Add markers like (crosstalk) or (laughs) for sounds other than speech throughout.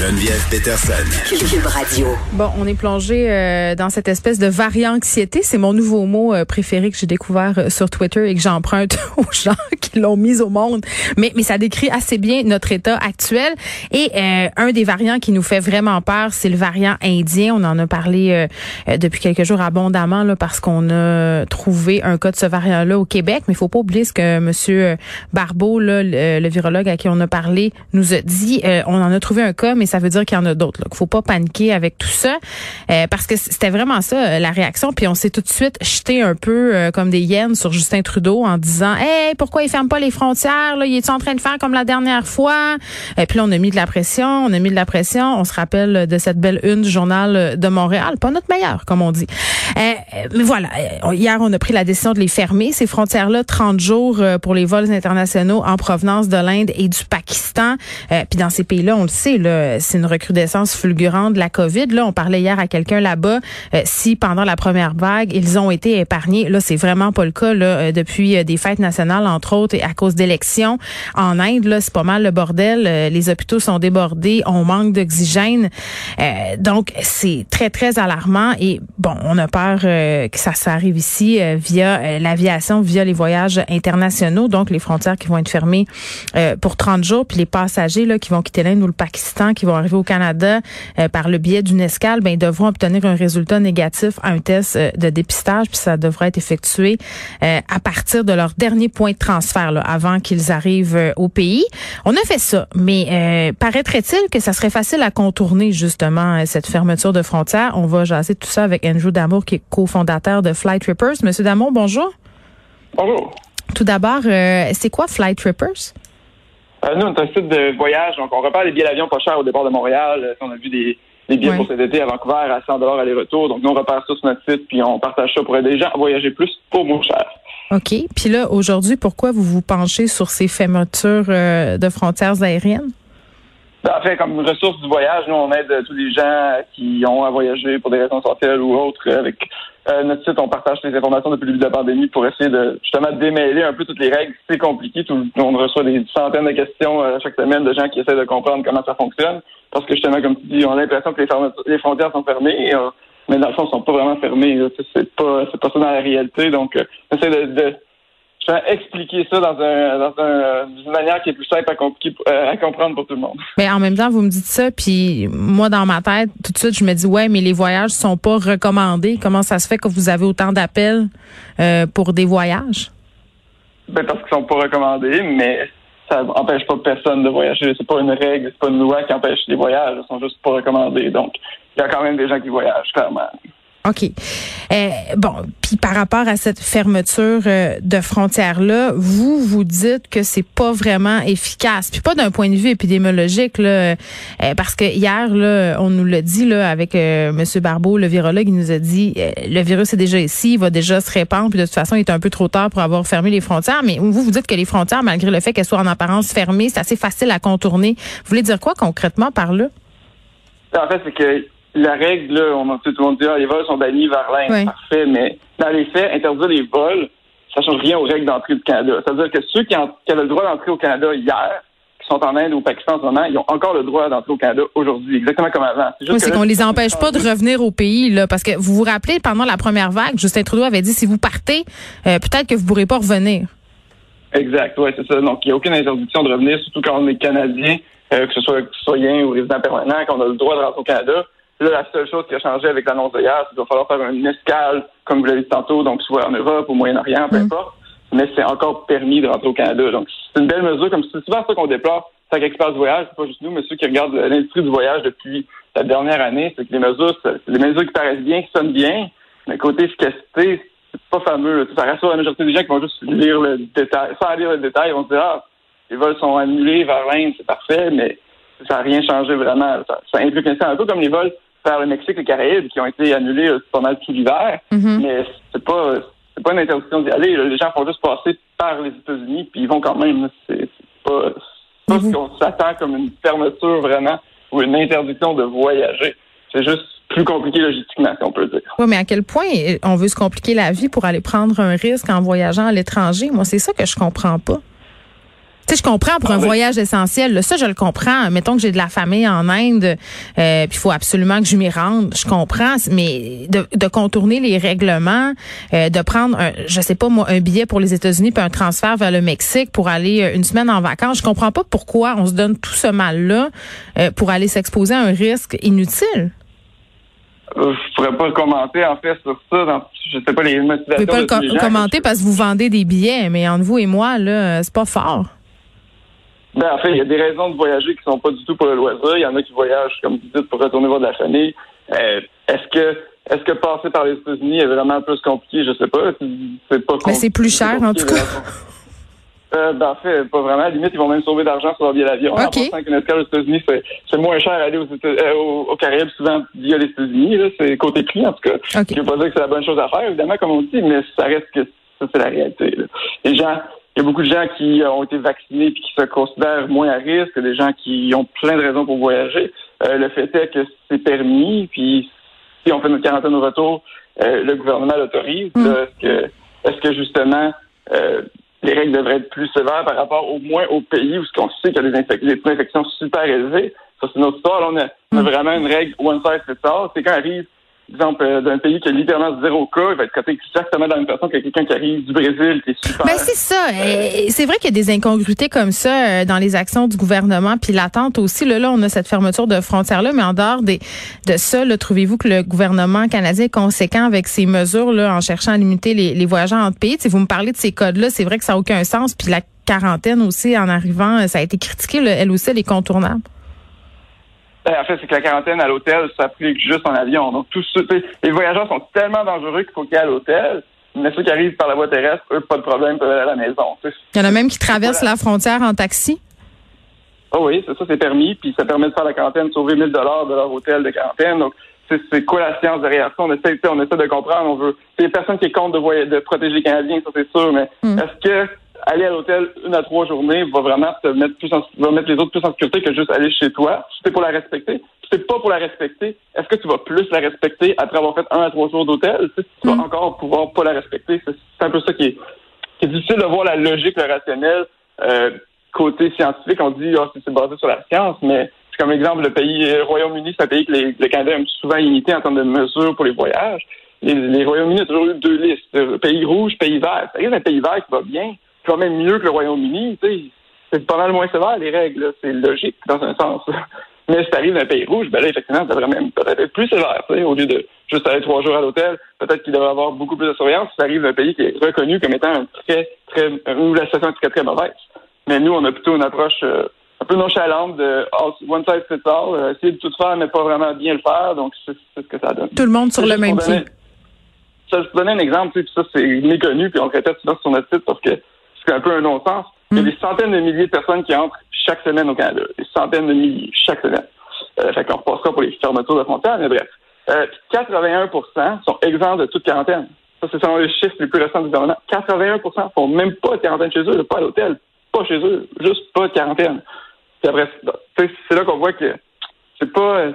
Geneviève Peterson. Cube Radio. Bon, on est plongé euh, dans cette espèce de variant-anxiété. C'est mon nouveau mot euh, préféré que j'ai découvert euh, sur Twitter et que j'emprunte (laughs) aux gens qui l'ont mis au monde. Mais, mais ça décrit assez bien notre état actuel. Et un des variants qui nous fait vraiment peur, c'est le variant indien. On en a parlé depuis quelques jours abondamment là, parce qu'on a trouvé un cas de ce variant-là au Québec. Mais il faut pas oublier ce que Monsieur Barbeau, là, le, le, virologue à qui on a parlé, nous a dit. on en a trouvé un cas, mais ça veut dire qu'il y en a d'autres. Il faut pas paniquer avec tout ça euh, parce que c'était vraiment ça euh, la réaction. Puis on s'est tout de suite jeté un peu euh, comme des hyènes sur Justin Trudeau en disant Hey, pourquoi il ferme pas les frontières? Là? Il est en train de faire comme la dernière fois? Et puis là, on a mis de la pression, on a mis de la pression. On se rappelle de cette belle une du journal de Montréal. Pas notre meilleur, comme on dit. mais voilà, hier, on a pris la décision de les fermer, ces frontières-là, 30 jours pour les vols internationaux en provenance de l'Inde et du Pakistan. puis dans ces pays-là, on le sait, là, c'est une recrudescence fulgurante de la COVID. Là, on parlait hier à quelqu'un là-bas euh, si pendant la première vague ils ont été épargnés. Là, c'est vraiment pas le cas là, euh, depuis euh, des fêtes nationales entre autres et à cause d'élections en Inde. Là, c'est pas mal le bordel. les hôpitaux sont débordés, on manque d'oxygène. donc c'est très très alarmant et bon, on a peur que ça s'arrive ici via l'aviation, via les voyages internationaux. Donc les frontières qui vont être fermées pour 30 jours, puis les passagers là qui vont quitter l'Inde ou le Pakistan qui vont arriver au Canada euh, par le biais d'une escale, ben, ils devront obtenir un résultat négatif à un test euh, de dépistage, puis ça devrait être effectué euh, à partir de leur dernier point de transfert, là, avant qu'ils arrivent au pays. On a fait ça, mais paraîtrait-il que ça serait facile à contourner justement cette fermeture de frontières? On va jaser tout ça avec Andrew Damour, qui est cofondateur de Flight Trippers. Monsieur Damour, bonjour. Bonjour. Tout d'abord, c'est quoi Flight Trippers? Euh, nous, on est un site de voyage, donc on repère les billets d'avion pas chers au départ de Montréal. Euh, on a vu des, billets pour cet été à Vancouver à 100 aller-retour. Donc, nous, on repère ça sur notre site, puis on partage ça pour aider les gens à voyager plus pour moins cher. OK. Puis là, aujourd'hui, pourquoi vous vous penchez sur ces fermetures euh, de frontières aériennes? En fait, comme ressource du voyage, nous, on aide tous les gens qui ont à voyager pour des raisons sociales ou autres. Avec euh, notre site, on partage les informations depuis le début de la pandémie pour essayer de justement démêler un peu toutes les règles. C'est compliqué. On reçoit des centaines de questions euh, chaque semaine de gens qui essaient de comprendre comment ça fonctionne. Parce que justement, comme tu dis, on a l'impression que les, frontières sont fermées, euh, mais dans le fond, elles sont pas vraiment fermées. C'est pas, c'est pas ça dans la réalité. Donc, on essaie de je vais expliquer ça dans, un, dans un, une manière qui est plus simple à, euh, à, comprendre pour tout le monde. Mais en même temps, vous me dites ça, puis moi, dans ma tête, tout de suite, je me dis, ouais, mais les voyages sont pas recommandés. Comment ça se fait que vous avez autant d'appels euh, pour des voyages? Ben, parce qu'ils sont pas recommandés, mais ça empêche pas personne de voyager. C'est pas une règle, c'est pas une loi qui empêche les voyages. Ils sont juste pas recommandés. Donc, il y a quand même des gens qui voyagent, clairement. OK. Euh, bon, puis par rapport à cette fermeture euh, de frontières-là, vous, vous dites que c'est pas vraiment efficace. Puis pas d'un point de vue épidémiologique, là, euh, parce que hier, là, on nous l'a dit là, avec M. Barbeau, le virologue, il nous a dit le virus est déjà ici, il va déjà se répandre, puis de toute façon, il est un peu trop tard pour avoir fermé les frontières. Mais vous, vous dites que les frontières, malgré le fait qu'elles soient en apparence fermées, c'est assez facile à contourner. Vous voulez dire quoi concrètement par là? En fait, c'est que la règle, là, on a tout le monde dit, ah, les vols sont bannis vers l'Inde. Parfait, mais dans les faits, interdire les vols, ça change rien aux règles d'entrée du Canada. C'est-à-dire que ceux qui, avaient le droit d'entrer au Canada hier, qui sont en Inde ou au Pakistan en ce moment, ils ont encore le droit d'entrer au Canada aujourd'hui, exactement comme avant. C'est oui, c'est qu'on les empêche pas de revenir au pays, là, parce que vous vous rappelez, pendant la première vague, Justin Trudeau avait dit, si vous partez, euh, peut-être que vous pourrez pas revenir. Exact, oui, c'est ça. Donc, il n'y a aucune interdiction de revenir, surtout quand on est Canadien, euh, que ce soit citoyen ou résident permanent, qu'on a le droit de rentrer au Canada. Là, la seule chose qui a changé avec l'annonce d'hier, c'est qu'il va falloir faire une escale, comme vous l'avez dit tantôt, donc soit en Europe, au Moyen-Orient, peu mm. importe. Mais c'est encore permis de rentrer au Canada. Donc, c'est une belle mesure, comme c'est souvent ça qu'on déplore. Chaque expert du voyage, c'est pas juste nous, mais ceux qui regardent l'industrie du voyage depuis la dernière année, c'est que les mesures, c'est des mesures qui paraissent bien, qui sonnent bien, mais côté efficacité, c'est pas fameux. Ça rassure la majorité des gens qui vont juste lire le détail, sans lire le détail, ils vont se dire, ah, les vols sont annulés vers l'Inde, c'est parfait, mais ça n'a rien changé vraiment. Ça, ça implique un peu comme les vols vers le Mexique et les Caraïbes qui ont été annulés euh, pas mal tout l'hiver. Mm-hmm. Mais c'est pas c'est pas une interdiction d'y aller. Les gens font juste passer par les États-Unis puis ils vont quand même. C'est pas, pas ce qu'on s'attend comme une fermeture vraiment ou une interdiction de voyager. C'est juste plus compliqué logistiquement, si on peut dire. Oui, mais à quel point on veut se compliquer la vie pour aller prendre un risque en voyageant à l'étranger? Moi, c'est ça que je comprends pas. Sais, je comprends pour un ah voyage essentiel. ça, je le comprends. Mettons que j'ai de la famille en Inde, euh, puis il faut absolument que je m'y rende. Je comprends, mais de, contourner les règlements, euh, de prendre, un, je sais pas moi, un billet pour les États-Unis puis un transfert vers le Mexique pour aller euh, une semaine en vacances, je comprends pas pourquoi on se donne tout ce mal-là euh, pour aller s'exposer à un risque inutile. Euh, je pourrais pas commenter en fait sur ça. Dans, je sais pas les motivations. Vous pouvez pas le commenter parce que vous vendez des billets, mais entre vous et moi là, c'est pas fort. Ben, en fait, il y a des raisons de voyager qui sont pas du tout pour le loisir. Il y en a qui voyagent, comme vous dites, pour retourner voir de la famille. Euh, est-ce que est-ce que passer par les États-Unis est vraiment plus compliqué? Je sais pas. C'est pas Mais c'est plus cher, en tout cas. Euh, ben, en fait, pas vraiment. À la limite, ils vont même sauver d'argent sur leur billet d'avion. Okay. En pensant qu'une escale aux États-Unis, c'est moins cher à aller aux, euh, aux, Caraïbes souvent via les États-Unis. C'est côté prix, en tout cas. Okay. Je veux pas dire que c'est la bonne chose à faire, évidemment, comme on dit, mais ça reste que ça, c'est la réalité. Les gens, il y a beaucoup de gens qui ont été vaccinés puis qui se considèrent moins à risque, des gens qui ont plein de raisons pour voyager. Euh, le fait est que c'est permis, puis si on fait notre quarantaine au retour, euh, le gouvernement l'autorise. Mm. Est-ce que, est-ce que justement euh, les règles devraient être plus sévères par rapport au moins aux pays où on sait qu'il y a des, des infections super élevées? Ça, c'est notre histoire. Là, on, a, on a mm. vraiment une règle one size fits all. C'est quand arrive exemple, euh, d'un pays qui a littéralement zéro cas, il va être traité exactement dans la même façon que quelqu'un qui arrive du Brésil, qui est super. Ben, c'est ça. C'est vrai qu'il y a des incongruités comme ça euh, dans les actions du gouvernement, puis l'attente aussi. Là, on a cette fermeture de frontières-là, mais en dehors de ça, trouvez-vous que le gouvernement canadien est conséquent avec ces mesures-là en cherchant à limiter les, les voyageurs entre pays? Si vous me parlez de ces codes-là, c'est vrai que ça n'a aucun sens, puis la quarantaine aussi, en arrivant, ça a été critiqué, elle aussi, elle est contournable. Ben, en fait, c'est que la quarantaine à l'hôtel s'applique juste en avion. Donc, tous les voyageurs sont tellement dangereux qu'il faut qu'ils aillent à l'hôtel. Mais ceux qui arrivent par la voie terrestre, eux, pas de problème, peuvent aller à la maison. Il y en a même qui traversent la frontière en taxi. Oh oui, c'est ça, c'est permis. Puis ça permet de faire la quarantaine, sauver 1000 dollars de leur hôtel de quarantaine. Donc, c'est quoi la science derrière ça? On essaie, on essaie de comprendre. On veut. Il y a personne qui contre de, de protéger les Canadiens, ça c'est sûr. Mais hmm. est-ce que aller à l'hôtel une à trois journées va vraiment te mettre plus en, va mettre les autres plus en sécurité que juste aller chez toi. Si c'est pour la respecter, si c'est pas pour la respecter, est-ce que tu vas plus la respecter après avoir fait un à trois jours d'hôtel? Tu, vas mm. encore pouvoir pas la respecter. C'est un peu ça qui est, qui est difficile de voir la logique, le rationnel. Euh, côté scientifique, on dit oh, c'est basé sur la science, mais c'est comme exemple le pays le Royaume-Uni, c'est un pays que les, le Canada aime souvent imiter en termes de mesures pour les voyages. Les, les Royaumes-Unis ont toujours eu deux listes, pays rouge, pays vert. Ça un pays vert qui va bien quand même mieux que le Royaume-Uni. C'est pas mal moins sévère, les règles. C'est logique, dans un sens. (laughs) Mais si tu arrives dans un pays rouge, ben là, effectivement, ça devrait même peut-être être plus sévère. Au lieu de juste aller trois jours à l'hôtel, peut-être qu'il devrait avoir beaucoup plus de surveillance si tu arrives d'un pays qui est reconnu comme étant un très, très, où la situation est très, très mauvaise. Mais nous, on a plutôt une approche euh, un peu nonchalante de one size fits all, euh, essayer de tout faire, mais pas vraiment bien le faire. Donc, c'est ce que ça donne. Tout le monde sur le même pied. Ça, je te donner un exemple, puis ça, c'est méconnu, puis on le répète souvent sur notre site parce que c'est un peu un non-sens. Il y a hmm. des centaines de milliers de personnes qui entrent chaque semaine au Canada. Des centaines de milliers chaque semaine. Euh, fait qu'on repassera pour les fermetures de frontières, mais bref. Euh, 81% sont exempts de toute quarantaine. Ça, c'est selon les chiffres les plus récents du gouvernement. 81% font même pas de quarantaine chez eux, pas à l'hôtel, pas chez eux, juste pas de quarantaine. Puis après, c'est là qu'on voit que c'est pas euh,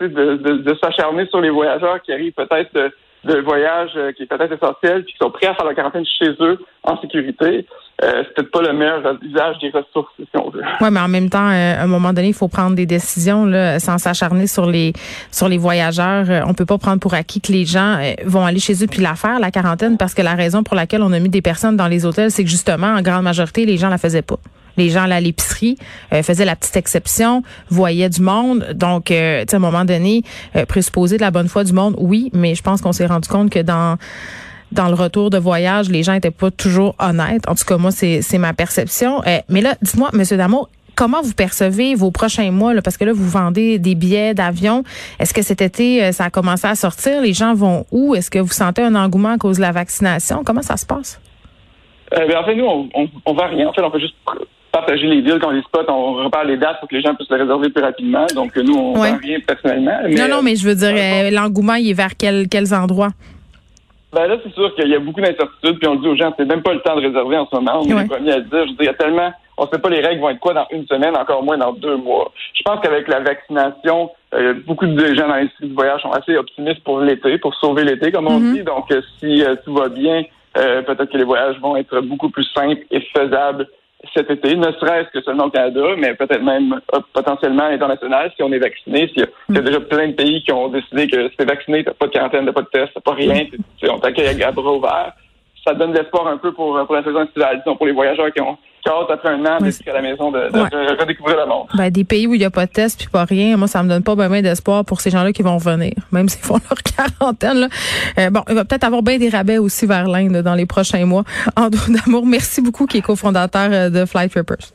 de, de, de s'acharner sur les voyageurs qui arrivent peut-être de, voyage euh, qui est peut-être essentiel, puis qui sont prêts à faire la quarantaine chez eux en sécurité. Euh, c'est peut-être pas le meilleur usage des ressources, si on veut. Oui, mais en même temps, euh, à un moment donné, il faut prendre des décisions là, sans s'acharner sur les sur les voyageurs. On peut pas prendre pour acquis que les gens vont aller chez eux puis la faire, la quarantaine, parce que la raison pour laquelle on a mis des personnes dans les hôtels, c'est que justement, en grande majorité, les gens la faisaient pas. Les gens à l'épicerie, euh, faisaient la petite exception, voyaient du monde. Donc, euh, à un moment donné, euh, présupposer de la bonne foi du monde, oui, mais je pense qu'on s'est rendu compte que dans dans le retour de voyage, les gens étaient pas toujours honnêtes. En tout cas, moi, c'est ma perception. Euh, mais là, dites-moi, Monsieur Damour, comment vous percevez vos prochains mois? Là, parce que là, vous vendez des billets d'avion. Est-ce que cet été, ça a commencé à sortir? Les gens vont où? Est-ce que vous sentez un engouement à cause de la vaccination? Comment ça se passe? Euh, ben, en fait, nous, on, on, va rien. En fait juste partager les deals quand les spots, on repart les dates pour que les gens puissent les réserver plus rapidement. Donc, nous, on ne rien personnellement. non, non, mais je veux dire, euh, l'engouement, il est vers quels endroits? Ben là, c'est sûr qu'il y a beaucoup d'incertitudes, puis on dit aux gens, c'est même pas le temps de réserver en ce moment. On est les premiers à dire. Je dis, il y a tellement, on ne sait pas les règles vont être quoi dans une semaine, encore moins dans deux mois. Je pense qu'avec la vaccination, euh, beaucoup de gens dans l'industrie du voyage sont assez optimistes pour l'été, pour sauver l'été, comme on mm-hmm. dit. Donc, euh, si tout va bien, peut-être que les voyages vont être beaucoup plus simples et faisables cet été, ne serait-ce que seulement au Canada, mais peut-être même euh, potentiellement à l'international si on est vacciné. S'il y, a déjà plein de pays qui ont décidé que si t'es vacciné, t'as pas de quarantaine, t'as pas de test, t'as pas rien, on t'accueille à bras ouverts. Ça donne de l'espoir un peu pour, pour la saison estivale, disons, pour les voyageurs qui ont hâte après un an d'être à la maison de, redécouvrir le monde. Ben, des pays où il n'y a pas de test puis pas rien, moi ça me donne pas bien d'espoir pour ces gens-là qui vont revenir, même (laughs) s'ils font leur quarantaine. Là. Euh, bon, il va peut-être avoir bien des rabais aussi vers l'Inde dans les prochains mois. Andrew (laughs) Damour, merci beaucoup qui est cofondateur euh, de Flight Rippers.